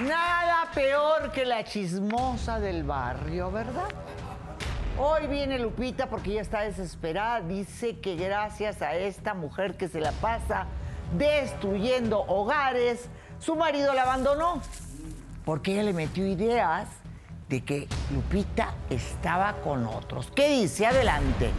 Nada peor que la chismosa del barrio, ¿verdad? Hoy viene Lupita porque ya está desesperada. Dice que gracias a esta mujer que se la pasa destruyendo hogares, su marido la abandonó. Porque ella le metió ideas de que Lupita estaba con otros. ¿Qué dice? Adelante.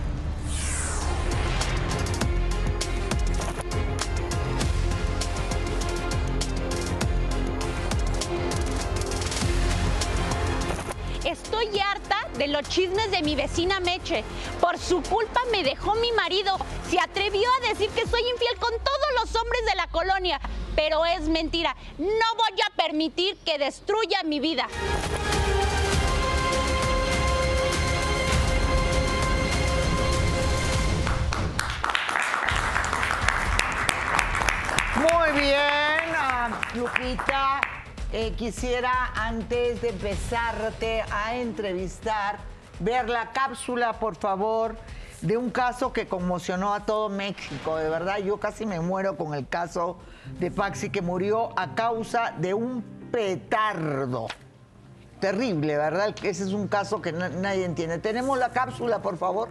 Estoy harta de los chismes de mi vecina Meche. Por su culpa me dejó mi marido. Se atrevió a decir que soy infiel con todos los hombres de la colonia. Pero es mentira. No voy a permitir que destruya mi vida. Muy bien, ah, Lupita. Eh, quisiera, antes de empezarte a entrevistar, ver la cápsula, por favor, de un caso que conmocionó a todo México. De verdad, yo casi me muero con el caso de Paxi, que murió a causa de un petardo. Terrible, ¿verdad? Ese es un caso que na- nadie entiende. Tenemos la cápsula, por favor.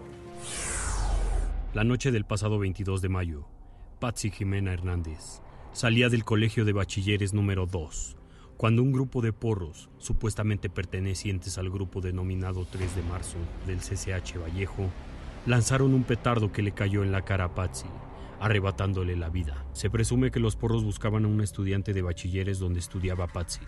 La noche del pasado 22 de mayo, Patsy Jimena Hernández salía del colegio de bachilleres número 2, cuando un grupo de porros, supuestamente pertenecientes al grupo denominado 3 de marzo del CCH Vallejo, lanzaron un petardo que le cayó en la cara a Patsy, arrebatándole la vida. Se presume que los porros buscaban a un estudiante de bachilleres donde estudiaba Patsy.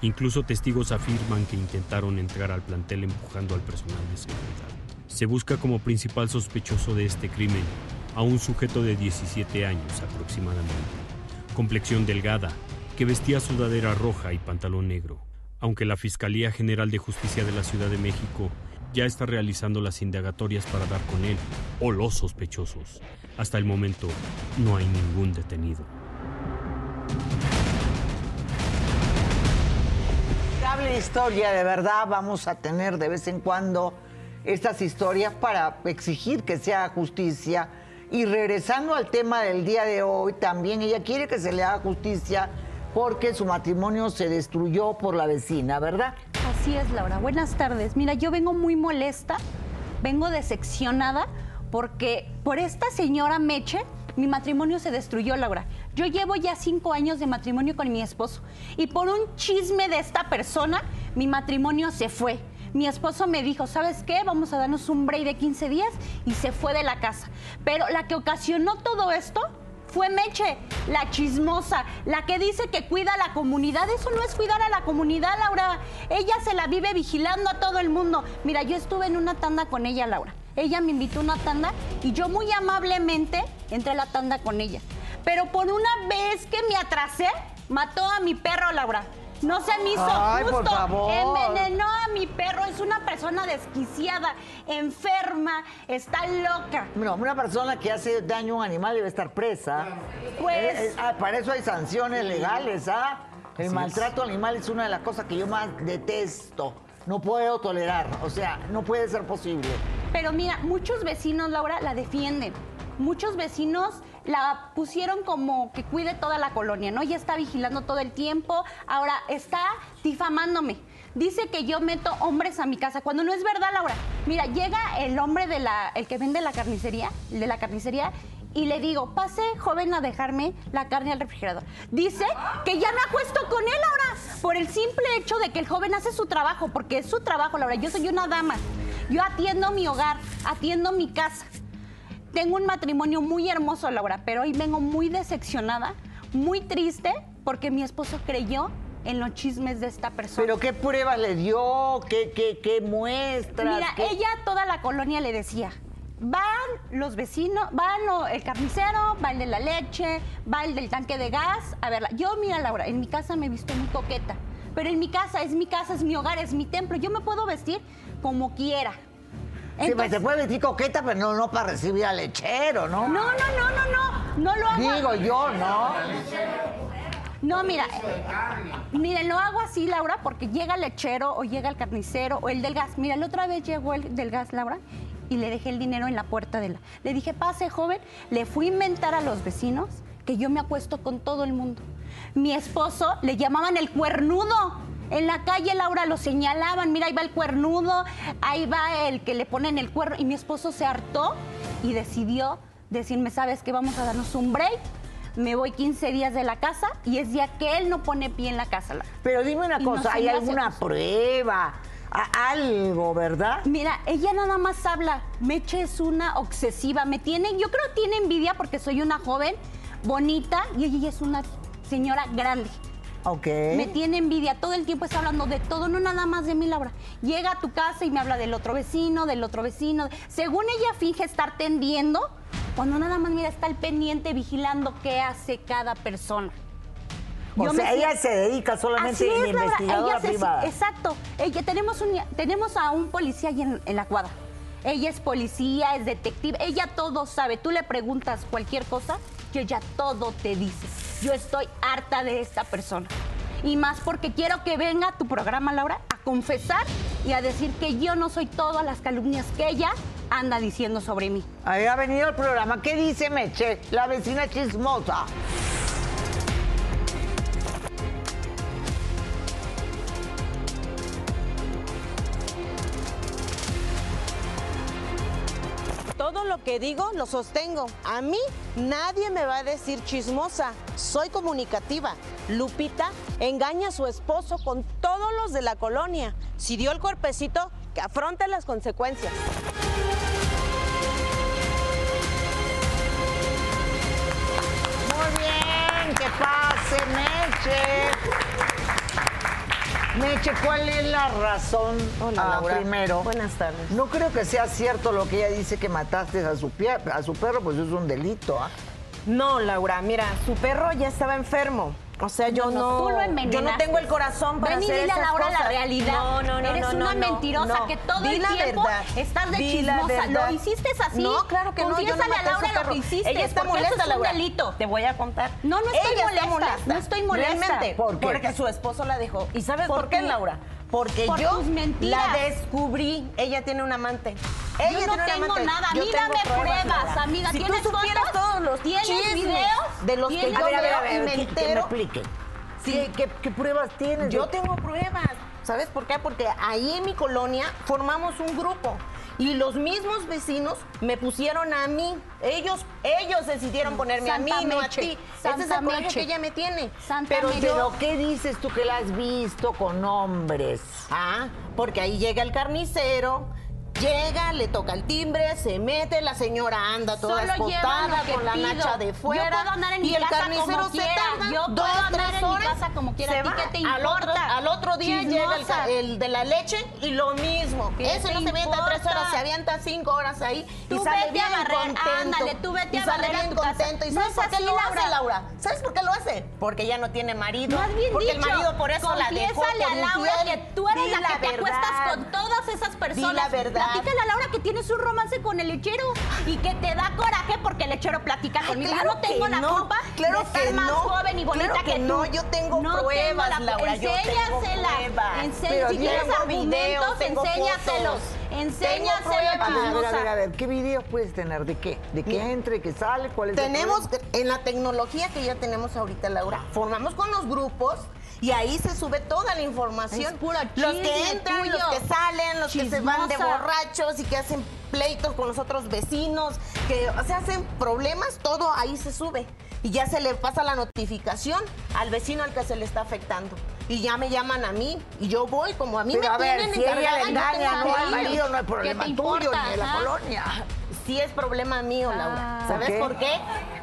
Incluso testigos afirman que intentaron entrar al plantel empujando al personal de seguridad. Se busca como principal sospechoso de este crimen a un sujeto de 17 años aproximadamente, complexión delgada, que vestía sudadera roja y pantalón negro. Aunque la Fiscalía General de Justicia de la Ciudad de México ya está realizando las indagatorias para dar con él o los sospechosos, hasta el momento no hay ningún detenido. Historia, de verdad, vamos a tener de vez en cuando estas historias para exigir que se haga justicia. Y regresando al tema del día de hoy, también ella quiere que se le haga justicia porque su matrimonio se destruyó por la vecina, ¿verdad? Así es, Laura. Buenas tardes. Mira, yo vengo muy molesta, vengo decepcionada porque por esta señora Meche mi matrimonio se destruyó, Laura. Yo llevo ya cinco años de matrimonio con mi esposo y por un chisme de esta persona mi matrimonio se fue. Mi esposo me dijo, ¿sabes qué? Vamos a darnos un break de 15 días y se fue de la casa. Pero la que ocasionó todo esto fue Meche, la chismosa, la que dice que cuida a la comunidad. Eso no es cuidar a la comunidad, Laura. Ella se la vive vigilando a todo el mundo. Mira, yo estuve en una tanda con ella, Laura. Ella me invitó a una tanda y yo muy amablemente entré a la tanda con ella. Pero por una vez que me atrasé, mató a mi perro, Laura. No se me hizo Ay, por justo. favor. Envenenó a mi perro. Es una persona desquiciada, enferma, está loca. No, una persona que hace daño a un animal debe estar presa. Pues- Eh, eh, ah, para eso hay sanciones legales, ¿ah? El maltrato animal es una de las cosas que yo más detesto. No puedo tolerar, o sea, no puede ser posible. Pero mira, muchos vecinos, Laura, la defienden. Muchos vecinos la pusieron como que cuide toda la colonia, ¿no? Ya está vigilando todo el tiempo. Ahora está difamándome. Dice que yo meto hombres a mi casa, cuando no es verdad, Laura. Mira, llega el hombre de la, el que vende la carnicería, de la carnicería, y le digo, pase, joven, a dejarme la carne al refrigerador. Dice que ya me acuesto con él ahora, por el simple hecho de que el joven hace su trabajo, porque es su trabajo, Laura. Yo soy una dama. Yo atiendo mi hogar, atiendo mi casa. Tengo un matrimonio muy hermoso, Laura, pero hoy vengo muy decepcionada, muy triste, porque mi esposo creyó en los chismes de esta persona. ¿Pero qué pruebas le dio? ¿Qué, qué, qué muestras? Mira, ¿Qué- ella a toda la colonia le decía, van los vecinos, van el carnicero, va el de la leche, va el del tanque de gas. A verla, yo, mira, Laura, en mi casa me he visto muy coqueta. Pero en mi casa, es mi casa, es mi hogar, es mi templo. Yo me puedo vestir como quiera. Sí, pues se puede vestir coqueta, pero no, no para recibir al lechero, ¿no? no, no, no, no, no, no lo hago. Digo yo, ¿no? No, mira, miren, lo hago así, Laura, porque llega el lechero o llega el carnicero o el del gas. Mira, la otra vez llegó el del gas, Laura, y le dejé el dinero en la puerta de la... Le dije, pase, joven, le fui a inventar a los vecinos que yo me acuesto con todo el mundo. Mi esposo le llamaban el cuernudo. En la calle, Laura, lo señalaban, mira, ahí va el cuernudo, ahí va el que le ponen el cuerno. Y mi esposo se hartó y decidió decirme, ¿sabes qué? Vamos a darnos un break. Me voy 15 días de la casa y es día que él no pone pie en la casa. Laura. Pero dime una Y no cosa, se ¿hay me hace alguna justo. prueba? A- algo, ¿verdad? Mira, ella nada más habla. Meche es una obsesiva. Me tiene, yo creo que tiene envidia porque soy una joven, bonita, y ella es una señora grande. Ok. Me tiene envidia, todo el tiempo está hablando de todo, no nada más de mí, Laura. Llega a tu casa y me habla del otro vecino, del otro vecino. Según ella finge estar tendiendo, cuando nada más, mira, está al pendiente vigilando qué hace cada persona. O Yo sea, ella se dedica solamente Laura, investigadora ella se- privada. exacto. Ella, tenemos, un, tenemos a un policía ahí en, en la cuadra. Ella es policía, es detective, ella todo sabe. Tú le preguntas cualquier cosa ella todo te dice. Yo estoy harta de esta persona. Y más porque quiero que venga tu programa, Laura, a confesar y a decir que yo no soy todas las calumnias que ella anda diciendo sobre mí. Ahí ha venido el programa. ¿Qué dice Meche? La vecina chismosa. Lo que digo lo sostengo. A mí nadie me va a decir chismosa. Soy comunicativa. Lupita engaña a su esposo con todos los de la colonia. Si dio el cuerpecito, que afronte las consecuencias. Muy bien, que pase, Meche. Meche, ¿cuál es la razón? Hola, Ah, Laura. Primero. Buenas tardes. No creo que sea cierto lo que ella dice que mataste a su, pie- a su perro, pues es un delito, ¿ah? No, Laura, mira, su perro ya estaba enfermo. O sea, yo No, no. yo no tengo el corazón para Ven y hacer dile a esas Laura la realidad. No, no, no, Eres no, una no, mentirosa no. que todo el la tiempo verdad. estás de chismosa. ¿Lo hiciste así? No, claro que no. No Confiésale maté a a Laura lo que hiciste. Ella está porque molesta, eso es Laura. un delito. Te voy a contar. No, no estoy molesta, molesta. no estoy molesta. Realmente. ¿Por qué? Porque su esposo la dejó. ¿Y sabes ¿Por qué? Laura? Porque Por yo tus mentiras. la descubrí. Ella tiene un amante. Ella Yo no tiene un tengo amante. nada. Yo Mírame tengo pruebas, amiga. Si tú ¿Tienes supieras fotos? todos los ¿Tienes chismes videos? de los que yo A ver, a ver, veo a ver, y me que- que me entero. explique. Sí. ¿Qué, qué- qué pruebas tienes? Yo tengo pruebas. ¿Sabes por qué? Porque ahí en mi colonia formamos un grupo y los mismos vecinos me pusieron a mí. Ellos, ellos decidieron ponerme a mí, Santa no a ti. Ese es Santa el coraje que ella me tiene. Santa Pero Meche. ¿Pero qué dices tú que la has visto con hombres? ah, porque ahí llega el carnicero. Llega, le toca el timbre, se mete, la señora anda toda espotada con la nacha de Yo fuera. puedo andar en y el casa carnicero como se quiera. tarda Yo dos, puedo andar tres en mi horas. casa como quiera. Se ¿A ti va. qué te al, otro, al otro día llega el, Chismosa. de la leche y lo mismo. ¿Qué Ese no se avienta tres horas, se avienta cinco horas ahí Tú y sale vete bien a barrer, contento. ándale, tú vete y a sale barrer a bien casa. contento. ¿Y sabes es por qué lo hace, Laura? ¿Sabes por qué lo hace? Porque ya no tiene marido. Más bien Porque dicho, el marido por eso la dejó confiésale a Laura que tú eres la que te acuestas con todas esas personas. la verdad. Platícale a Laura que tienes un romance con el lechero y que te da coraje porque el lechero platica conmigo. claro yo no tengo que la no, culpa claro de estar que más no, joven y bonita claro que tú. no, yo tengo pruebas, la- Laura, yo tengo Enséñasela. Pero si tienes tengo argumentos, tengo. Enséñaselos, Tengo pruebas. A ver, a ver, a ver, a ver, ¿qué videos puedes tener? ¿De qué? ¿De qué entra y qué sale? ¿Cuál es el Tenemos en la tecnología que ya tenemos ahorita, Laura, formamos con los grupos y ahí se sube toda la información. Es puro los que entran, tuyo. los que salen, los que se van de borrachos y que hacen pleitos con los otros vecinos, que se hacen problemas, todo ahí se sube. Y ya se le pasa la notificación al vecino al que se le está afectando. Y ya me llaman a mí y yo voy, como a mí Pero me a ver, tienen si ella le engaña no al marido, no es problema tuyo importa? ni de la Ajá. colonia. Sí es problema mío, Laura. Ah. ¿Sabes por qué?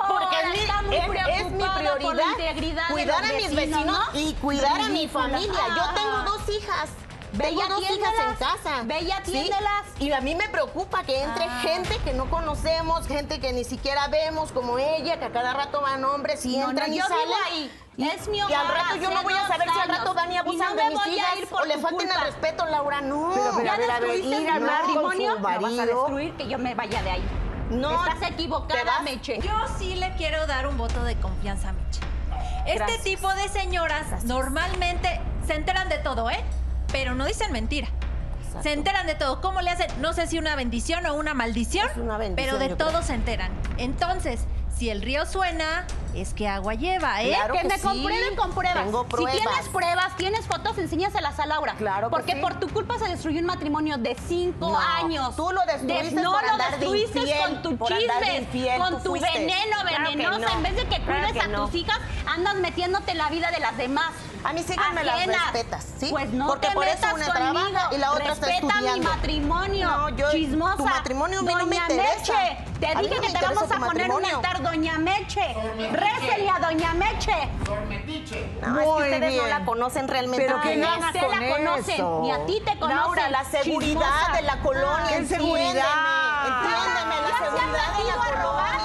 Porque es mi, está muy es- es mi prioridad integridad cuidar a mis vecinos, vecinos ¿no? y cuidar a mi familia. Yo Ah. tengo dos hijas. Y Tengo dos hijas en casa. Ve y ¿sí? atiéndelas. Y a mí me preocupa que entre Ah. gente que no conocemos, gente que ni siquiera vemos, como ella, que a cada rato van hombres y No, no, entran y yo vivo salen. ahí. Y, Es mi y al hogar rato yo no voy a saber si al rato van y Y no abusan me de mis voy a hijas ir por o le falten culpa. al respeto, Laura. No. Pero, pero, ya a ver, a ver, ir a mi hablar con su matrimonio, lo vas a destruir que yo me vaya de ahí. No, Estás ¿te equivocada? Meche. Yo sí le quiero dar un voto de confianza a Meche. Este Gracias. tipo de señoras normalmente se enteran de todo, ¿eh? Pero no dicen mentira. Se enteran de todo. ¿Cómo le hacen? No sé si una bendición o una maldición, Es una bendición, pero de todo creo. se enteran. Entonces, si el río suena, es que agua lleva, ¿eh? Claro que, que me sí. comprueben con pruebas. Tengo Si tienes pruebas, tienes fotos, enséñaselas a Laura. Claro que Porque sí. por tu culpa se destruyó un matrimonio de cinco No, años. tú lo destruiste De- no por lo andar de destruiste infiel, con tu chisme, con tu fuiste. veneno Claro que venenoso. no. En vez de que Claro cuides que a no. tus hijas, andas metiéndote en la vida de las demás. A mis hijas me las respetas, ¿sí? Pues no Porque te por eso una conmigo. trabaja y la otra está Respeta estudiando. mi matrimonio, No, yo- chismosa. tu matrimonio a mí no me interesa. Meche, te A mí dije no que te vamos a poner un altar, Doña Meche. Récele a Doña Meche. No, es Muy que ustedes no bien. la conocen realmente. Pero que Ni a ganas usted con la conocen, eso? ni a ti te conocen. Laura, la seguridad chismosa. de la colonia. ¿Qué entiéndeme, seguridad? Entiéndeme, la se seguridad de la colonia.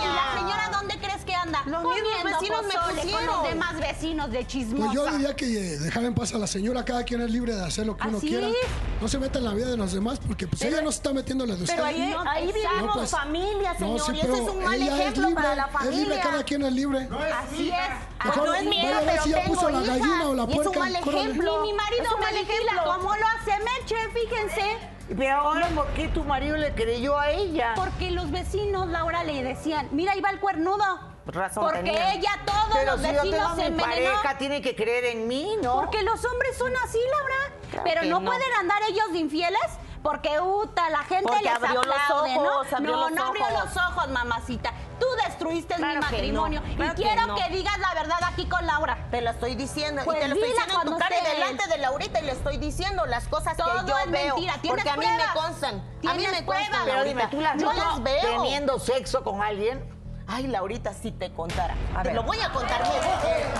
Los mismos vecinos me con pusieron. los demás vecinos de chismosa. Pues yo diría que eh, dejar en paz a la señora, cada quien es libre de hacer lo que uno Así quiera. es. No se meta en la vida de los demás porque pues ella no se está metiendo en la de usted. Pero ahí, No, ahí vivimos No, pues, familia, No, señor, sí, y pero ese es un mal es ejemplo libre, para la es familia. libre, cada quien es libre. Así es. Mejor no es ver pero si ya puso la gallina o la y es un puerca, mal córrele. ejemplo. Ni mi marido Es un me mal vigila ejemplo. como lo hace Meche, fíjense. Pero ahora, ¿por qué tu marido le creyó a ella? Porque los vecinos, Laura, le decían, mira, ahí va el cuernudo. Razón Porque tenía. ella, todos Pero los si yo vecinos tengo se mi envenenó. pareja, tiene que creer en mí, ¿no? Porque los hombres son así, Laura. Claro Pero no, no. pueden andar ellos de infieles porque, uta, la gente Porque les abrió los aplaude, ojos, ¿no? abrió no, los no abrió ojos. los ojos, mamacita. Tú destruiste Claro mi matrimonio. no, claro y que quiero no. que digas la verdad aquí con Laura. Te lo estoy diciendo Pues y te lo estoy diciendo en tu cuando cara y esté delante de Laurita y le estoy diciendo las cosas Todo que yo es veo. mentira. ¿Tienes Porque a mí me constan. A mí ¿Tienes me constan, Pero dime, ¿tú las yo las veo. teniendo sexo con alguien? Ay, Laurita, si te contara. A te ver. lo voy a contar.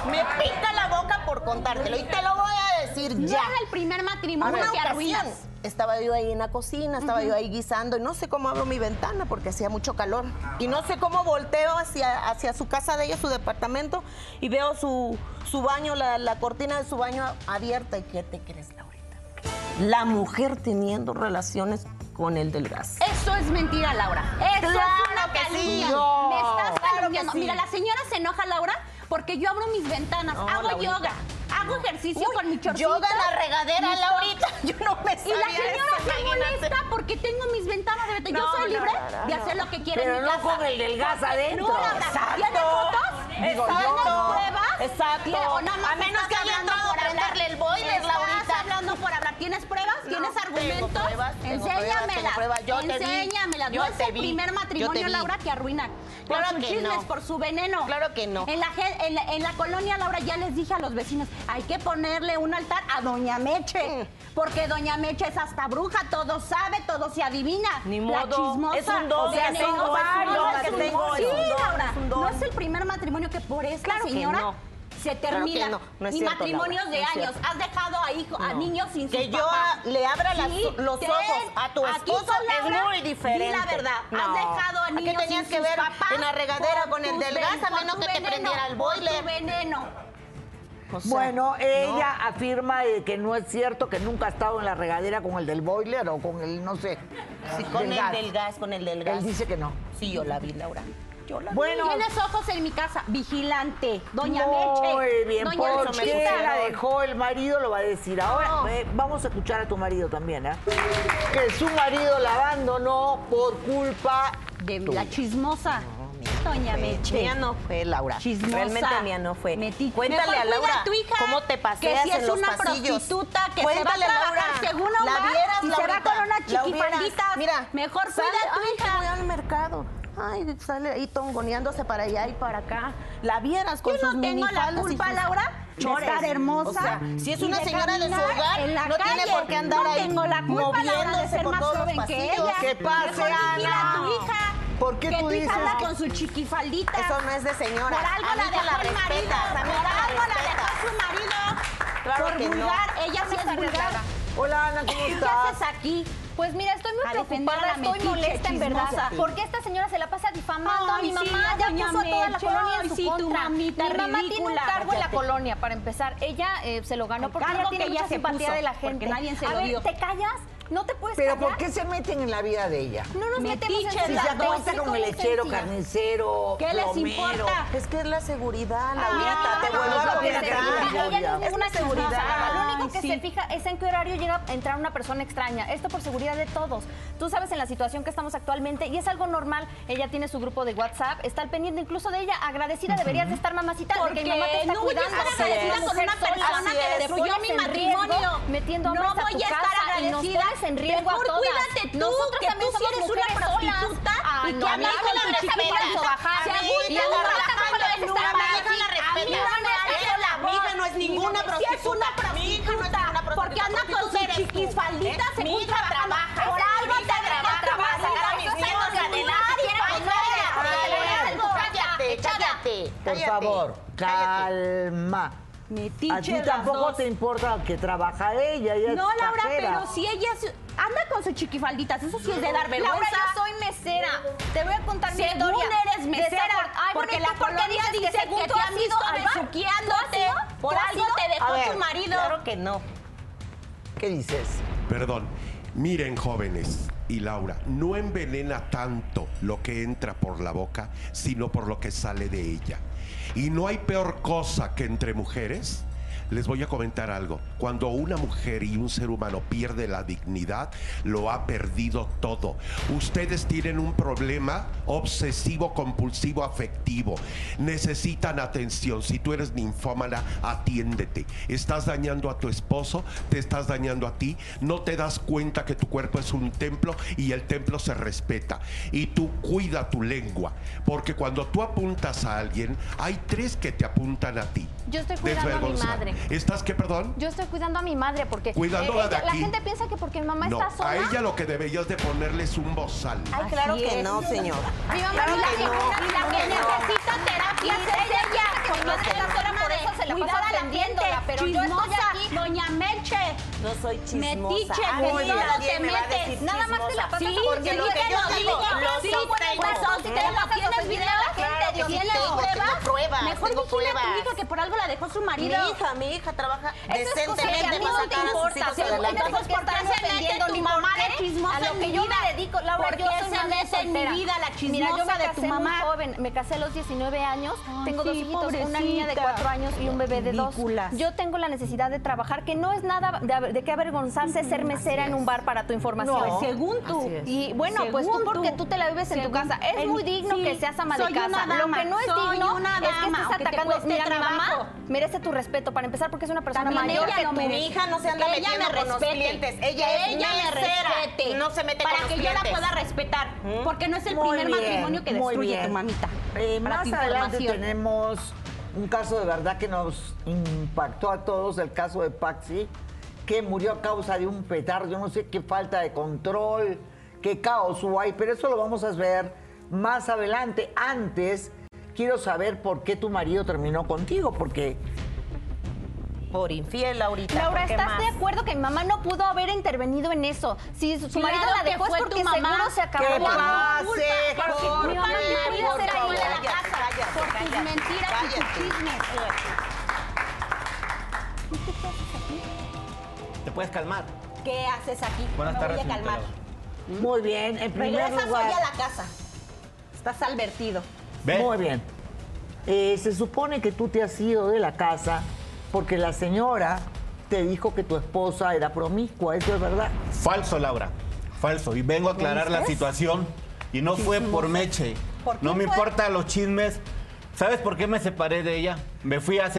Me, me pica la boca por contártelo y te lo voy a decir No ya. es el primer matrimonio Una que ocasión estaba yo ahí en la cocina, estaba yo ahí guisando y no sé cómo abro mi ventana porque hacía mucho calor. Y no sé cómo volteo hacia, hacia su casa de ella, su departamento, y veo su, su baño, la, la cortina de su baño abierta. ¿Y qué te crees, Laurita? La mujer teniendo relaciones con el del gas. Eso es mentira, Laura. Eso Claro es una que sí. calumnia. No, Me estás claro calumniando. sí. Mira, la señora se enoja, Laura, porque yo abro mis ventanas, No, hago Laurita. yoga, hago ejercicio Uy, con mi chorcito. yoga en la regadera, mis Laurita. Yo no me Y sabía la señora se molesta porque tengo mis ventanas de. No, Yo soy no, libre no, no, de no. hacer lo que quiera Pero en mi no casa. con el del gas adentro. No, Laura, Exacto. ¿tiene fotos? ¿Tienes pruebas? Exacto. ¿Tiene- o nada más A menos que haya pruebas. Yo te vi. Enséñamelas. Yo no es el vi. primer matrimonio. Laura, que arruinan. Por Claro sus que chismes, no. por su veneno. Claro que no. En la, en, la, en la colonia, Laura, ya les dije a los vecinos, hay que ponerle un altar a Doña Meche. Mm. Porque Doña Meche es hasta bruja, todo sabe, todo se adivina. Ni La modo. chismosa. Es un don O sea, que tengo, no, es un no, don es que un tengo, don. es Sí, Laura, es un don. no es el primer matrimonio que por esta Claro que señora no. Se Claro que termina. no, no y cierto, matrimonios Laura, de no años. cierto. Has dejado a, hijo, a No. niños sin Que yo papás. le abra las- Sí, los ten. ojos a tu esposo con es Laura, muy diferente. Di la verdad. No. Has dejado a ¿A qué niños tenías sin que ver papás en la regadera con el del gas, a menos que te prendiera el por tu boiler? veneno. O sea, Bueno, ella afirma de que no es cierto, que nunca ha estado en la regadera con el del boiler o con el, no sé. sí, con el del gas, con el del gas. Él dice que no. Sí, yo la vi, Laura. Yo la. Bueno, Tienes ojos en mi casa. Vigilante. Doña muy Meche. bien, Doña ¿por Luchita. qué Luchita. la dejó el marido? Lo va a decir ahora. No. Eh, vamos a escuchar a tu marido también, ¿eh? Que su marido la abandonó por culpa De tuya. la chismosa. Doña Meche. Mía no fue, Laura. Chismosa. Realmente mía no fue. Meti- Cuéntale Mejor a Laura a tu hija, cómo te paseas que si en es los una pasillos. prostituta que Cuéntale, se va a trabajar Laura. según la Omar vieras, y se va con una La chiquifaldita. Mira, Mejor cuida a tu hija. voy al mercado. Ay, sale ahí tongoneándose para allá y para acá. La vieras con Yo sus no tengo la culpa, sus Laura, chores. estar hermosa. O sea, si es una de señora de su hogar, no tiene por qué andar no ahí tengo la culpa, Laura, de moviéndose ser por más todos los joven que pasillos. ella. ¿Qué pasa, Ana? tu hija. ¿Por qué que tú dices anda que- con su chiquifaldita. Eso no es de señora. Por algo A la que dejó la el marido. Por que algo la dejó su marido. Claro por que no. vulgar. Ella sí es vulgar. Hola Ana, ¿cómo ¿Qué estás? haces aquí? Pues mira, estoy muy preocupada, estoy molesta en verdad. Porque esta señora se la pasa difamando a mi mamá, ya puso a toda la colonia en su contra. mi mamá tiene un cargo en la colonia, para empezar. Ella eh, se lo ganó porque ella tiene mucha simpatía de la gente. nadie se lo dio. ¿te callas? ¿No te puedes Pero callar? ¿por qué se meten en la vida de ella? No nos metemos en Si se acuesta con como el lechero, carnicero, ¿Qué les plomero. importa? Es que es la seguridad, Ah, Laurita. te no, vuelvo a no, repetir. pero ella no es una la seguridad. Lo único que sí. se fija es en qué horario llega a entrar una persona extraña. Esto por seguridad de todos. Tú sabes en la situación que estamos actualmente y es algo normal. Ella tiene su grupo de WhatsApp, está al pendiente incluso de ella. Agradecida deberías de estar, mamacita, de Porque que mi mamá te está no voy a cuidando. estar agradecida con una persona que es. destruyó mi matrimonio. Metiendo No voy a estar agradecida. Pones en riesgo Mejor a todas. cuídate tú, que también tú somos eres una prostituta. Ah, y no, que a mí andas no con respeta. Si la la no la Mi hija no es ninguna Si es una prostituta, porque anda con sus chiquisfalditas ¿Eh? Mi según hija trabajando. trabaja. Por algo te trabaja, trabaja, mis hijos adelante. Cállate, cállate. Por favor, cállate. calma. Metiche A ti tampoco dos. te importa que trabaja ella, ella No, es Laura, cajera. pero si ella es- anda con sus chiquifalditas, eso sí es de dar vergüenza. Laura, yo soy mesera. Te voy a contar mi Según historia. eres mesera, Ay, porque ¿y la por colonia dice que, según te han ido besuqueándote. Por ¿Tú has algo te dejó ver, tu marido. Claro que no. ¿Qué dices? Perdón. Miren, jóvenes y Laura, no envenena tanto lo que entra por la boca, sino por lo que sale de ella. Y no hay peor cosa que entre mujeres. Les voy a comentar algo. Cuando una mujer y un ser humano pierde la dignidad, lo ha perdido todo. Ustedes tienen un problema obsesivo, compulsivo, afectivo. Necesitan atención. Si tú eres ninfómana, atiéndete. Estás dañando a tu esposo, te estás dañando a ti. No te das cuenta que tu cuerpo es un templo y el templo se respeta. Y tú cuida tu lengua. Porque cuando tú apuntas a alguien, hay tres que te apuntan a ti. Yo estoy cuidando a mi madre. ¿Estás qué, perdón? Yo estoy cuidando a mi madre porque Cuidándola de ella- la aquí. gente piensa que porque mi mamá No, está sola. a ella lo que deberías de ponerle es un bozal. Ay, claro Así que es. no, señora. Mi mamá Claro la que no, la que no. necesita terapia es ella. Que mi madre está sola, por eso se la Cuidar pasa a la atendiéndola, pero yo estoy aquí. doña Meche. No soy chismosa. Metiche, A que todo te a metes. Nada más te la pasas Sí, porque sí, lo que yo digo, lo Sí, si te ¿Tienes lo tienes video, la gente, Dios sí mío. tengo, tengo pruebas, Mejor vigila a tu hija que por algo la dejó su Mi marido. hija, mi hija trabaja decentemente para sacar a sus importa. hijos adelante. Entonces, ¿por qué se mete tu mamá de chismosa A lo que mi yo me dedico, Laura, ¿Por yo soy madre en mi vida la Mira, yo me chismosa de tu mamá? muy joven, me casé a los 19 años, tengo dos hijitos, una niña de pobrecita. 4 años y un bebé de 2. Ridículas. Yo tengo la necesidad de trabajar, que no es nada de, qué avergonzarse ser mesera en un bar para tu información. No, según tú. Y bueno, pues tú porque tú. te la vives en tu casa. Es muy digno que seas ama de casa. Lo que no es digno es que estés atacando. Mira, mi mamá merece tu respeto para empezar porque es una persona También mayor ella que lo tú. merece. Mi hija no se anda Que ella metiendo me con los clientes. Ella Que es ella me mesera. respete. No se mete para con los que yo la pueda respetar. Porque no es el Muy primer bien, matrimonio que destruye tu mamita. Eh, Para más tu adelante tenemos un caso de verdad que nos impactó a todos, el caso de Paxi, que murió a causa de un petardo. Yo no sé qué falta de control, qué caos hubo ahí, pero eso lo vamos a ver más adelante. Antes, quiero saber por qué tu marido terminó contigo, porque Por infiel, Laurita. Laura, ¿por qué ¿estás más? de acuerdo que mi mamá no pudo haber intervenido en eso? Si su, Claro marido la dejó es porque tu mamá. seguro se acabó. ¿Qué la- Porque Jorge? mi mamá no podía ser ahí de la casa. cállate, por tus cállate, mentiras y tus chismes. ¿Te puedes calmar? ¿Qué haces aquí? Buenas tardes, voy a calmar. Muy bien, en primer Regresas lugar... hoy a la casa. Estás advertido. ¿Ve? Muy bien. Eh, se supone que tú te has ido de la casa porque la señora te dijo que tu esposa era promiscua, ¿eso es verdad? Falso, Laura. Falso. Y vengo a aclarar la situación. Y no fue por Meche. ¿Por qué No me importan los chismes. ¿Sabes por qué me separé de ella? Me fui hace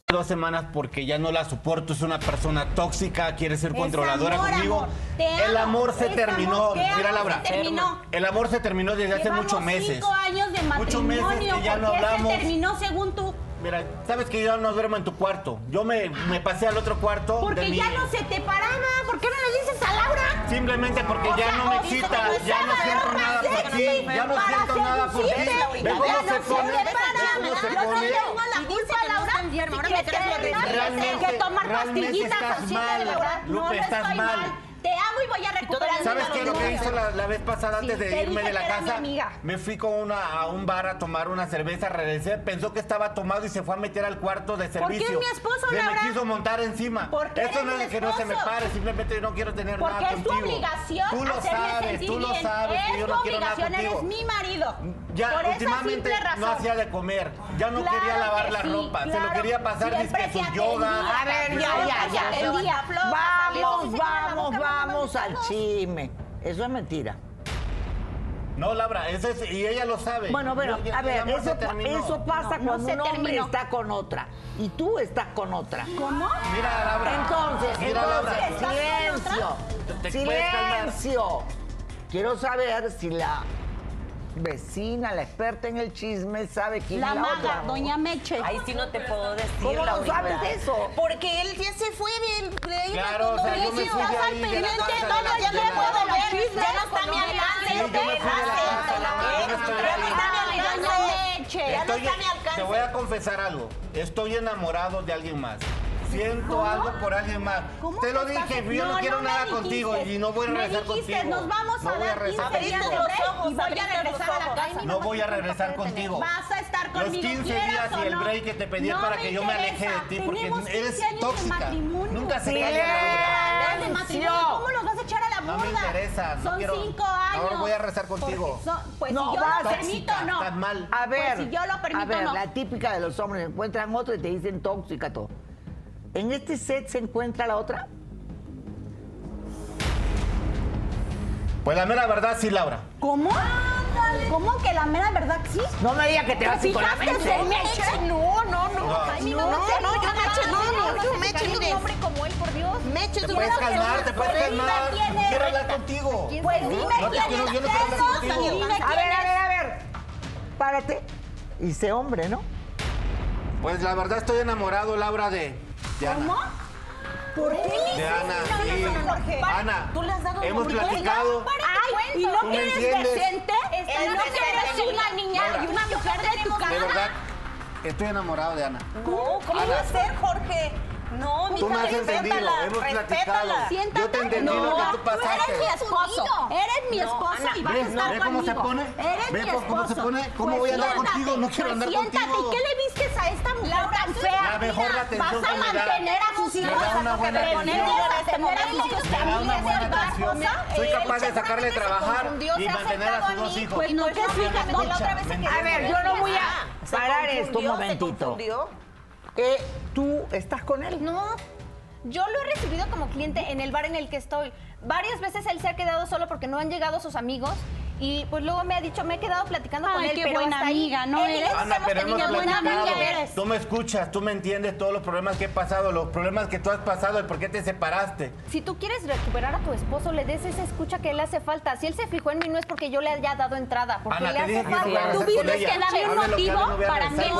dos semanas porque ya no la soporto, es una persona tóxica, quiere ser controladora conmigo. El amor se terminó. Mira, Laura, el amor se terminó desde hace muchos meses. Cinco años de matrimonio, muchos meses que ya no hablamos. Terminó según tú. Mira, sabes que yo no duermo en tu cuarto. Yo me, me pasé al otro cuarto. Porque ya no se te paraba. ¿Por qué no le dices a Laura? Simplemente porque ya no me excita. Ya no siento nada por ti. Ya no siento nada por ti. Se pone enferma. Ahora me que tomar pastillitas así de verdad. No, no estoy mal voy a recuperar ¿Sabes qué? es Lo que hizo la, vez pasada antes de irme de la casa, me fui con una, a un bar a tomar una cerveza, a regresé, pensó que estaba tomado y se fue a meter al cuarto de ¿Por qué servicio. es mi esposo, Se me quiso montar encima. ¿Por qué Eso no es que no se me pare, simplemente yo no quiero tener Porque nada es tu obligación Tú lo sabes, tú lo sabes es yo tu no quiero nada obligación, eres mi marido. Ya, Por últimamente no hacía de comer, ya no quería lavar que la ropa, se lo quería pasar Siempre dizque se su yoga. A ver, ya, ya, ya. Vamos, vamos, vamos, al chisme. Eso es mentira. No, Laura, y ella lo sabe. Bueno, pero a ver, eso, pasa no, cuando no un hombre está con otra y tú estás con otra. ¿Cómo? Mira, Laura. Entonces, Mira, Laura. silencio. Silencio. Quiero saber si la vecina, la experta en el chisme, sabe quién la es la maga, otra. doña Meche. Ahí sí no te puedo decir. ¿Cómo la no sabes de eso? Porque él ya se fue de Claro, o sea, yo me fui al pendiente todo el tiempo de los. Ya no está mi alcance. Yo me fui de la. Ya no está mi alcance. Te voy a confesar algo. Estoy enamorado de alguien más siento algo por alguien más. Te lo dije, yo no, quiero nada contigo y no voy a regresar contigo. Nos vamos a dar voy a regresar a la casa. No voy a regresar contigo. Vas a estar conmigo. Los 15 días y el break que te pedí para que yo me aleje de ti porque eres tóxica. Nunca se calla la ¿Cómo los vas a echar a la burda? No me interesa. Son cinco años. Ahora voy a rezar contigo. Pues si yo lo permito, no. A ver. Pues si yo lo permito, no. La típica de los hombres, encuentran otro y te dicen tóxica todo. ¿En este set se encuentra la otra? Pues la mera verdad sí, Laura. ¿Cómo? ¡Ándale! ¿Cómo que la mera verdad sí? No me digas que te vas con la mente. No, no, no. No, no, no, no, yo no, no, yo mire. un hombre como él, por Dios. Tú puedes calmar, te puedes calmar. Quiero hablar contigo. Pues dime quién es. Yo no. A ver, a ver, a ver. Párate. Y sé hombre, ¿no? Pues la verdad estoy enamorado, Laura, de... ¿Cómo? ¿Por qué? De Ana, sí. Jorge. Ana, tú le has dado hemos platicado. Ay, ¿Y no quieres entiendes? decente? ¿Y no quieres una niña y una mujer de tu casa? De verdad, estoy enamorado de Ana. ¿Cómo? ¿Cómo va a ser, Jorge? No, mi Tú me has entendido, hemos platicado. Siéntate. Yo te entendí no, lo que tú pasaste. Eres mi esposo. Eres mi esposo Ana, y vas a estar conmigo. Cómo se pone? Eres mi esposo. cómo se pone? ¿Cómo voy a andar pues contigo? No quiero andar siéntate. contigo. Siéntate. Qué le vistes a esta mujer la tan fea? La mejor la atención Vas a mantener a sus hijos. Le este da una buena atención. Le da una. Soy capaz de sacarle de trabajar y mantener a sus dos hijos. Pues no, que sí, la otra vez A ver, yo no voy a parar esto un momentito eh, tú estás con él. No, yo lo he recibido como cliente en el bar en el que estoy. Varias veces él se ha quedado solo porque no han llegado sus amigos y pues luego me ha dicho, me he quedado platicando con él, qué buena amiga, ¿no eres? Buena amiga eres. Tú me escuchas, tú me entiendes todos los problemas que he pasado, los problemas que tú has pasado, el por qué te separaste. Si tú quieres recuperar a tu esposo, le des esa escucha que le hace falta. Si él se fijó en mí, no es porque yo le haya dado entrada, porque le hace falta. Tuviste que darle un motivo para que él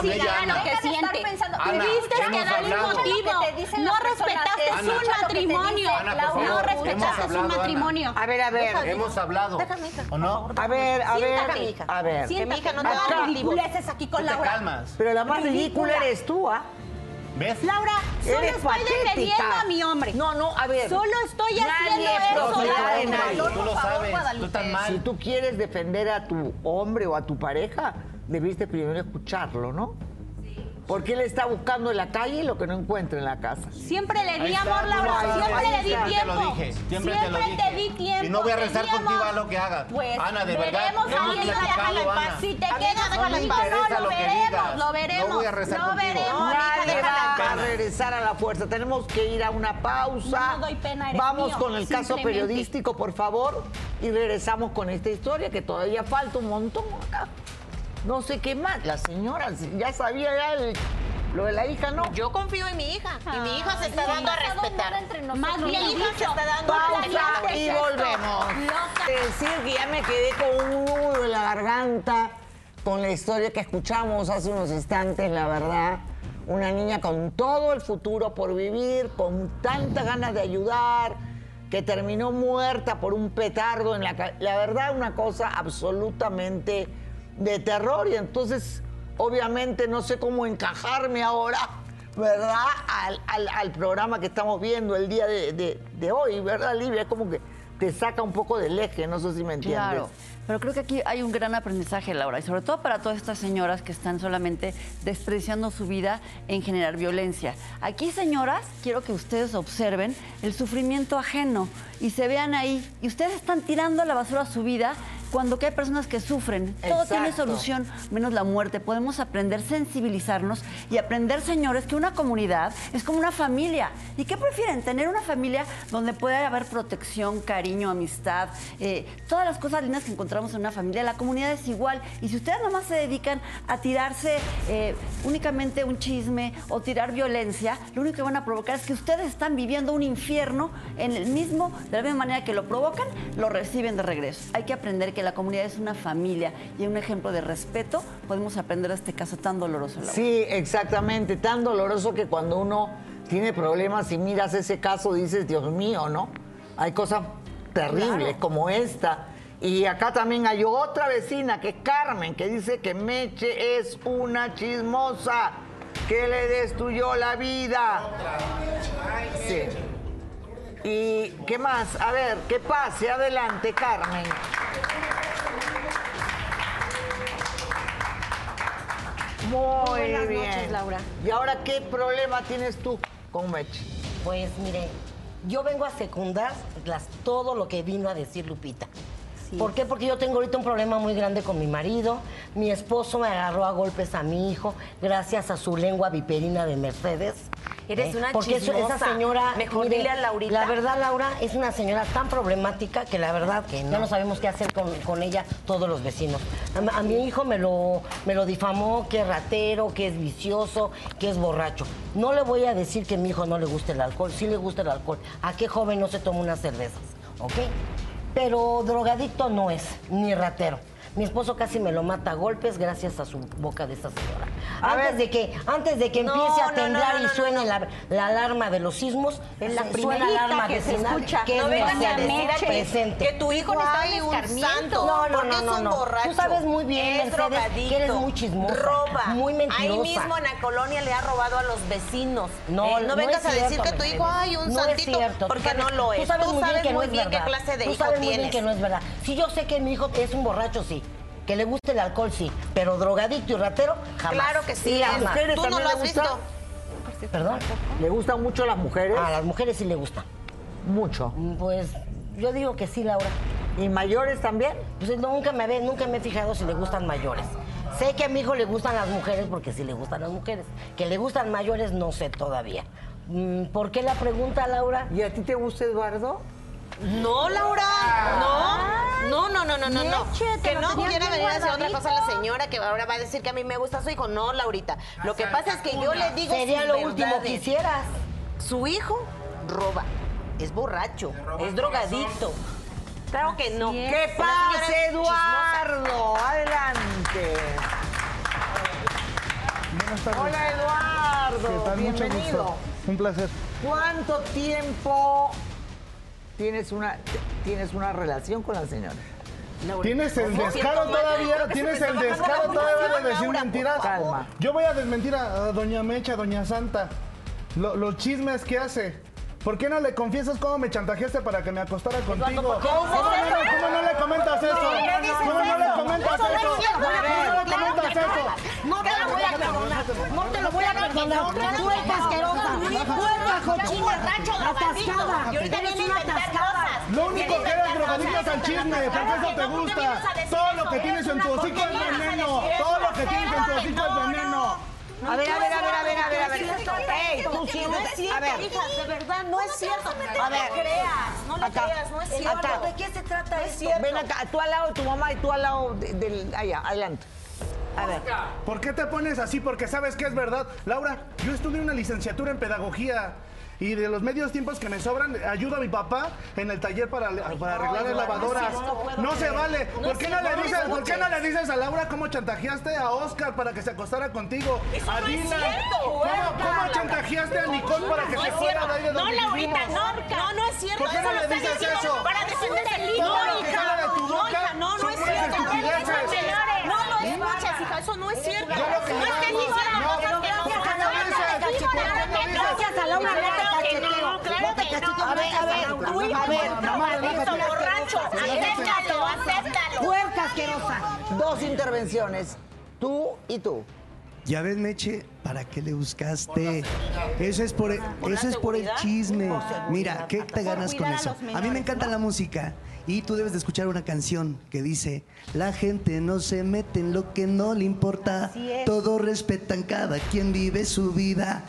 que siente. Tuviste que darle un motivo. No respetaste su matrimonio. No respetaste su matrimonio. A ver, a ver. Hemos hablado. ¿O no? A ver, a ver. A ver. Que mi hija no te haga ridiculeces aquí con Laura. Pero la más ridícula eres tú, ¿ah? ¿Ves? Laura, solo Eres estoy defendiendo a mi hombre. No, no, a ver. Solo estoy haciendo eso, Laura. nadie. Tú lo sabes. Si tú quieres defender a tu hombre o a tu pareja, debiste primero escucharlo, ¿no? Porque él está buscando en la calle lo que no encuentra en la casa. Siempre le di amor, Laura. Siempre le di tiempo. Siempre, siempre te, di tiempo. Y no voy a rezar contigo a lo que hagas. Pues, Ana, de verdad. Veremos a Ana, déjala en paz. Si te quedas no, lo, veremos, lo veremos. No voy a rezar Lo veremos, Nadie va a regresar a la fuerza. Tenemos que ir a una pausa. No doy pena, Vamos con el caso periodístico, por favor. Y regresamos con esta historia que todavía falta un montón acá. No sé qué más, la señora ya sabía ya el Lo de la hija no. Yo confío en mi hija y mi hija se está dando a respetar. entre. Más Mi bien hija se dicho. está dando a Pausa respetar. y volvemos. Decir que ya me quedé con un nudo en la garganta con la historia que escuchamos hace unos instantes, la verdad. Una niña con todo el futuro por vivir, con tantas ganas de ayudar, que terminó muerta por un petardo en la. La verdad, una cosa absolutamente de terror. Y entonces, obviamente, no sé cómo encajarme ahora, ¿verdad? Al, al- programa que estamos viendo el día de, de- hoy, ¿verdad, Livia? Es como que te saca un poco del eje, no sé si me entiendes. Claro, pero creo que aquí hay un gran aprendizaje, Laura, y sobre todo para todas estas señoras que están solamente desperdiciando su vida en generar violencia. Aquí, señoras, quiero que ustedes observen el sufrimiento ajeno y se vean ahí. Y ustedes están tirando a la basura su vida cuando que hay personas que sufren. Todo tiene solución menos la muerte. Podemos aprender, sensibilizarnos y aprender, señores, que una comunidad es como una familia. ¿Y qué prefieren? Tener una familia donde pueda haber protección, cariño, amistad, eh, todas las cosas lindas que encontramos en una familia. La comunidad es igual. Y si ustedes nomás se dedican a tirarse eh, únicamente un chisme o tirar violencia, lo único que van a provocar es que ustedes están viviendo un infierno en el mismo, de la misma manera que lo provocan, lo reciben de regreso. Hay que aprender que la comunidad es una familia y un ejemplo de respeto podemos aprender de este caso tan doloroso. Laura. Sí, exactamente. Tan doloroso que cuando uno tiene problemas y miras ese caso dices, Dios mío, ¿no? Hay cosas terribles como esta. Y acá también hay otra vecina que es Carmen, que dice que Meche es una chismosa, que le destruyó la vida. Sí. ¿Y qué más? A ver, que pase adelante, Carmen. Muy buenas bien. noches, Laura. ¿Y ahora qué problema tienes tú con Meche? Pues mire, yo vengo a secundar las- todo lo que vino a decir Lupita. ¿Por qué? Porque yo tengo ahorita un problema muy grande con mi marido. Mi esposo me agarró a golpes a mi hijo gracias a su lengua viperina de Mercedes. Eres una Porque eso- chismosa. esa señora... Mejor mire, dile a Laurita. La verdad, Laura, es una señora tan problemática que la verdad ya no sabemos qué hacer con, con ella todos los vecinos. A, a mi hijo me lo, me lo difamó que es ratero, que es vicioso, que es borracho. No le voy a decir que a mi hijo no le gusta el alcohol, sí le gusta el alcohol. ¿A qué joven no se toma unas cervezas? ¿Ok? Pero drogadicto no es, ni ratero. Mi esposo casi me lo mata a golpes gracias a su boca de esta señora. antes de que, antes de que No, empiece a no, temblar no, no, y no, suene no. La, la alarma de los sismos, Es la suena alarma que se escucha. que No es vengas a decir presente. que tu hijo necesita un Ay, escarmiento, No, no, porque no, es no, un no. Tú sabes muy bien, es Mercedes, que eres muy chismosa. Roba. Muy mentirosa. Ahí mismo en la colonia le ha robado a los vecinos. No, Eh, no, no vengas a decir que tu hijo, Mercedes. ay, un No santito, porque no lo es. Tú sabes muy bien que no es qué verdad. clase de Tú sabes muy bien que no es verdad. Si yo sé que mi hijo es un borracho, sí. Que le guste el alcohol, sí. Pero drogadicto y ratero, jamás. Claro que sí. ¿Y las Alma. mujeres ¿Tú no también lo le has gusta? visto? ¿Perdón? ¿Le gustan mucho las mujeres? A las mujeres sí le gusta. Mucho. Pues yo digo que sí, Laura. ¿Y mayores también? Pues nunca me ve, nunca me he fijado si le gustan mayores. Sé que a mi hijo le gustan las mujeres porque sí le gustan las mujeres. Que le gustan mayores no sé todavía. Mm, ¿Por qué la pregunta, Laura? ¿Y a ti te gusta Eduardo? No, Laura, no. No, no, no, no, no, no. Que no quiera venir a decir otra cosa a la señora que ahora va a decir que a mí me gusta su hijo. No, Laurita. Lo que pasa es que yo le digo Sería lo último que hicieras. Su hijo roba, es borracho, es drogadicto. Claro que no. ¿Qué pasa. Eduardo? Adelante. Hola, Eduardo. ¿Qué tal? Mucho Bienvenido. gusto. Un placer. ¿Cuánto tiempo tienes una, tienes una relación con la señora? ¿Tienes el descaro todavía? ¿Tienes el descaro todavía de decir mentiras? Calma. Yo voy a desmentir a, a Doña Mecha, a Doña Santa. Lo- los chismes que hace. ¿Por qué no le confiesas cómo me chantajeaste para que me acostara contigo? ¿por qué ¿Cómo, no? ¿Cómo no le comentas eso? ¿Por qué dices ¿Cómo no le comentas Eso no es eso? cierto. ¿Cómo no le Claro que comentas no. eso? No te lo voy a perdonar. No te lo voy a perdonar. Puerca asquerosa. Puerca cochina. Atascada. Eres una atascada. Lo único que eres drogadicta es al chisme, porque eso te gusta. Todo lo que tienes en tu hocico es veneno. Todo lo que tienes en tu hocico es veneno. A ver, a ver, a ver, a ver, a ver, a ver. Ey, tú No es cierto, A ver. hija, de verdad, no es cierto. A ver. No creas, no le Acá. creas, no es Acá. cierto. ¿De qué se trata No es esto? cierto. Ven acá, tú al lado de tu mamá y tú al lado de- del... Allá, adelante. A ver. ¿Por qué te pones así? Porque sabes que es verdad. Laura, yo estudié una licenciatura en pedagogía. Y de los medios tiempos que me sobran, ayudo a mi papá en el taller para, para arreglar las lavadoras. No se vale. ¿Por qué no le dices, por qué no le dices a Laura cómo chantajeaste a Oscar para que se acostara contigo? Eso a no es Dylan. cierto, ¿Cómo, cómo chantajeaste a Nicole para que No se fuera cierto. de ahí de No, donde Laurita, vivimos? no, no, no es cierto. ¿Por qué Eso no lo le está dices diciendo eso? para defender el libro, hija. No, no, no son es puras cierto. estupideces. No lo escuches, hija, eso no es cierto. Yo lo que No digo- estés diciendo No, cosas que no ¿por qué son no verdad. dices? ¿Por qué no dices? Gracias a Laura, Claro claro que que no, no, claro que no. A ver, a ver, Tu hijo a ver, borracho. Acéptalo, acéptalo. Puerca asquerosa. Dos intervenciones. Tú y tú. Ya ves, Meche, ¿para qué le buscaste? Eso es por, ¿Por la eso es por el chisme. Mira, ¿qué te ganas con eso? A mí me encanta la música y tú debes de escuchar una canción que dice, la gente no se mete en lo que no le importa, todos respetan cada quien vive su vida.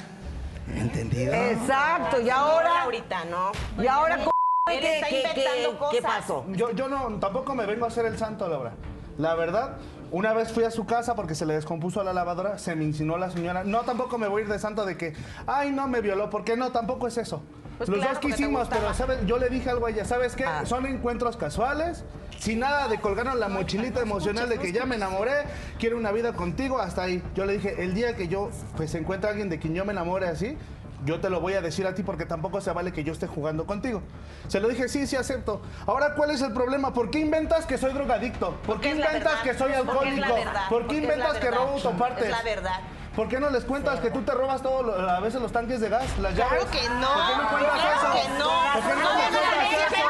¿Entendido? Exacto, y ahora. Laurita, no. Y ahora, ¿cómo Él ¿qué, está qué- inventando qué- qué cosas. pasó? Yo, yo no, tampoco me vengo a hacer el santo, Laura. La verdad, una vez fui a su casa porque se le descompuso la lavadora, se me insinuó la señora. No, tampoco me voy a ir de santo de que, ay, no me violó. ¿Por qué no? Tampoco es eso. Pues Los claro, dos quisimos, pero ¿sabes? yo le dije algo a ella, ¿sabes qué? Ah. Son encuentros casuales, sin nada de colgarnos la mochilita emocional de que ya me enamoré, quiero una vida contigo, hasta ahí. Yo le dije, el día que yo, pues, se encuentre alguien de quien yo me enamore así, yo te lo voy a decir a ti porque tampoco se vale que yo esté jugando contigo. Se lo dije, sí, sí, acepto. Ahora, ¿cuál es el problema? ¿Por qué inventas que soy drogadicto? ¿Por qué inventas que soy alcohólico? ¿Por qué inventas que robo autopartes? Es la verdad. ¿Por qué no les cuentas que tú te robas todo, lo- a veces los tanques de gas, las Claro llaves? que no. ¿Por qué no cuentas Claro eso? que no. ¿Por qué no, No. No decir mentiras. Te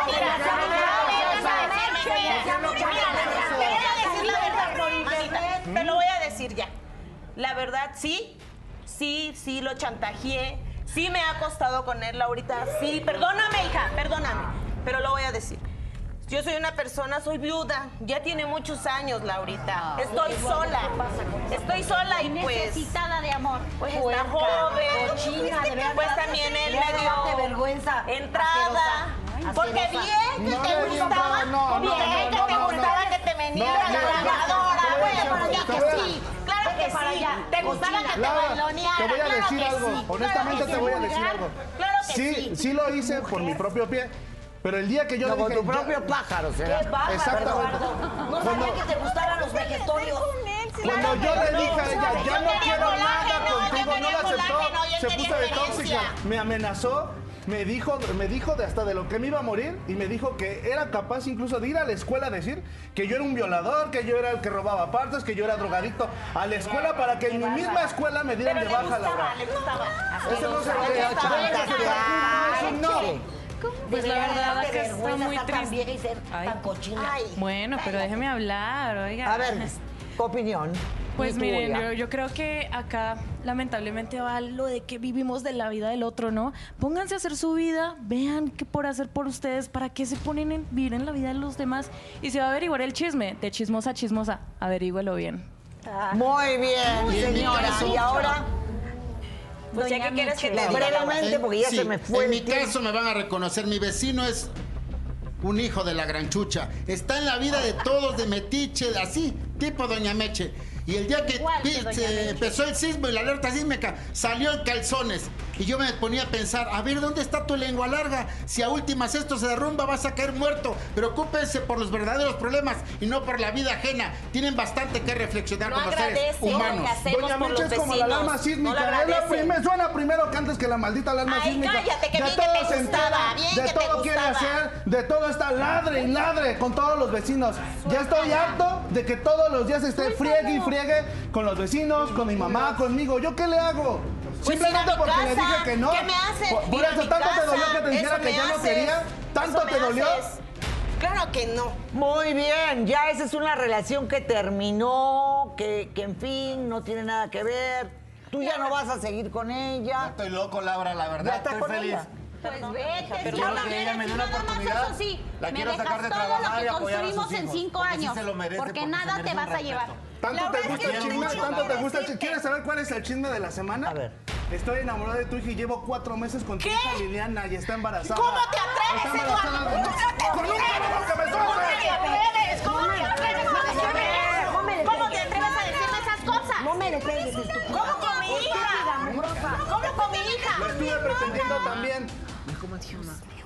voy a decir la verdad, mamita. Te lo voy a decir ya. La verdad, sí, sí, sí lo chantajeé. Sí me ha acostado con él, Laurita. Sí, perdóname, hija, perdóname. Pero lo voy a decir. Yo soy una persona, soy viuda. Ya tiene muchos años, Laurita. Estoy sola. Estoy sola y pues. Necesitada de amor. Pues está joven. cochina, de verdad. Pues también él me dio vergüenza, entrada. Porque bien que No, te no, gustaba, no, no, bien no, que no, te no, gustaba no. que te venía No, la no, lavadora. te voy a Bueno, que sí, claro que para sí. allá, Te gustaba que te bailoneara. te voy a claro decir que algo. sí, Honestamente claro que te voy a sí. decir algo. Claro que Sí, sí. sí lo hice por mi propio pie. Pero el día que yo No, dije... con tu propio pájaro, será. Qué Exactamente. Eduardo. No Cuando- sabía que te gustaran los vegetorios. Cuando yo le dije a ella, ya no quiero nada contigo, no la aceptó, se puso de tóxica, me amenazó, me dijo, me dijo de hasta de lo que me iba a morir y me dijo que era capaz incluso de ir a la escuela a decir que yo era un violador, que yo era el que robaba partes, que yo era drogadicto, a la escuela para que en mi misma escuela me dieran Pero de le baja la gustaba, le gustaba. Eso no se Le ve. gustaba, le Pues la verdad acá está muy triste. vieja y ser tan cochina. Bueno, pero déjeme hablar, oiga. A ver, tu opinión. Pues miren, yo, yo creo que acá lamentablemente va lo de que vivimos de la vida del otro, ¿no? Pónganse a hacer su vida, vean qué por hacer por ustedes, para qué se ponen en vivir en la vida de los demás. Y se va a averiguar el chisme, de chismosa a chismosa, averígüelo bien. Muy bien, Y en mi señora. Y ahora, Pues ya que quieres que te brevemente, porque ya Sí, se me fue En el mi caso me van a reconocer. Mi vecino es un hijo de la gran chucha. Está en la vida de todos, de metiche, así, tipo Doña Meche. Y el día que Igual que pi- Doña se Meche. empezó el sismo y la alerta sísmica, salió en calzones. Y yo me ponía a pensar, a ver, ¿dónde está tu lengua larga? Si a últimas esto se derrumba, vas a caer muerto. Preocúpense por los verdaderos problemas y no por la vida ajena. Tienen bastante que reflexionar No como seres humanos. que Doña Meche es como la alarma No sísmica. es la primer- suena primero que antes que la maldita alarma Ay, sísmica. cállate, que de bien que todo te se gustaba, entera, bien de que te todo quiere gustaba. hacer, de todo está ladre y ladre con todos los vecinos. Ya estoy harto de que todos los días esté friegue y friegue con los vecinos, con mi mamá, conmigo. ¿Yo qué le hago? Pues Simplemente porque le dije que no. ¿Qué me haces? Por, eso tanto te dolió que te dijera que yo no quería. ¿Tanto te dolió? haces. Claro que no. Muy bien, ya esa es una relación que terminó, que, que en fin no tiene nada que ver. Tú ya no vas a seguir con ella. Estoy loco, Laura, la Ya verdad. estás Estoy con feliz. ella. Pues vete, Pero ya no que ella me dé una nada más, oportunidad. eso sí, La me quiero dejas sacar de todo trabajar lo y que apoyar a sus construimos en hijos, cinco sí años, porque nada te vas a llevar. ¿Tanto te gusta el chisme? ¿Tanto te gusta el chisme? ¿Quieres saber cuál es el chisme de la semana? A ver. Estoy enamorado de tu hija y llevo cuatro meses con tu hija Liliana y está embarazada. ¿Cómo te atreves, Está embarazada Eduardo? de- ¿Cómo te ¡Con un cabrón que me ¿Cómo te atreves? ¿Cómo te atreves a decirme eso? ¿Cómo te atreves a decirme esas No me le pegues. ¿Cómo con mi hija? ¿Cómo con mi hija? Lo estuve pretendiendo también.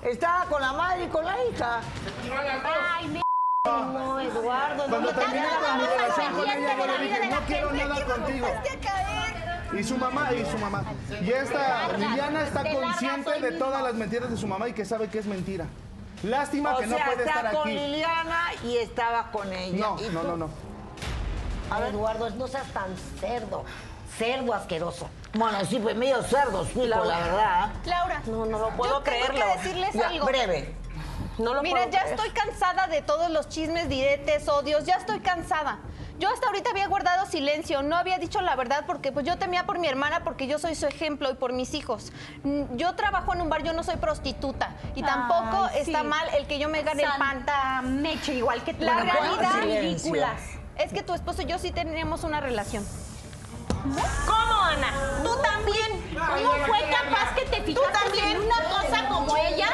Estaba con la madre y con la hija. Ay. No, Eduardo, no Cuando me terminé con mi relación con ella, yo le dije, no quiero nada ¿Qué contigo. Y su mamá, y su mamá. Y esta Liliana está consciente de todas las mentiras de su mamá y que sabe que es mentira. Lástima O que no puede estar con aquí. Liliana y estaba con ella. No, no, no, no. A ver, Eduardo, no seas tan cerdo. Cerdo asqueroso. Bueno, sí, pues medio cerdo, sí, la verdad. Laura, No, no lo yo puedo tengo creerlo. que decirles Ya, algo. breve. No lo Mira, puedo ya creer. estoy cansada de todos los chismes, diretes, odios, ya estoy cansada. Yo hasta ahorita había guardado silencio, no había dicho la verdad porque pues yo temía por mi hermana porque yo soy su ejemplo y por mis hijos. Mm, Yo trabajo en un bar, yo no soy prostituta y tampoco Ay, está mal el que yo me gane el pan. Santa Meche, igual que tú. La Bueno, realidad ¿cuántas ridículas? es que tu esposo y yo sí tenemos una relación. ¿Cómo, Ana? Tú también. ¿Cómo fue capaz que te ¿Tú fijaste en una cosa como ella?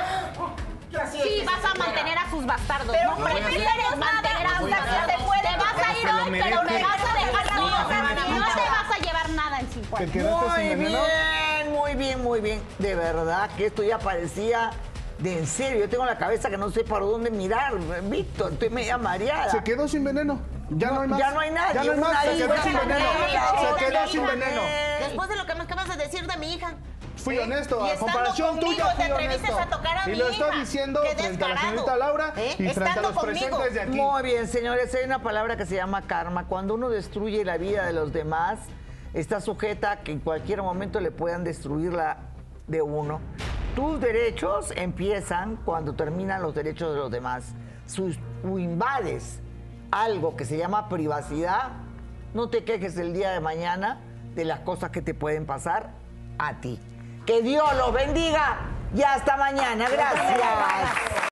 Sí, vas a mantener a sus bastardos. Pero no prefieres mantener a sus nada, bastardos. te puedes. Te vas a ir hoy, merece. pero me vas a dejar No, no, no, no no. te vas a llevar nada en cinco ¿Te años. Muy bien, muy bien, muy bien. De verdad que esto ya parecía de en serio. Yo tengo la cabeza que no sé para dónde mirar, Víctor. Estoy media mareada. Se quedó sin veneno. Ya no, hay más. ya no hay nadie, Ya no hay más. Se quedó sin veneno. la Se quedó sin veneno. Después de lo que me acabas de decir de mi hija. Fui ¿Sí? honesto, a comparación tuya fui honesto. a tocar a y mi lo estoy diciendo frente a la señorita Laura ¿Eh? y frente a los conmigo. presentes de aquí. Muy bien, señores. Hay una palabra que se llama karma. Cuando uno destruye la vida de los demás, está sujeta a que en cualquier momento le puedan destruir la de uno. Tus derechos empiezan cuando terminan los derechos de los demás. Si tú invades algo que se llama privacidad, no te quejes el día de mañana de las cosas que te pueden pasar a ti. Que Dios los bendiga y hasta mañana. Gracias.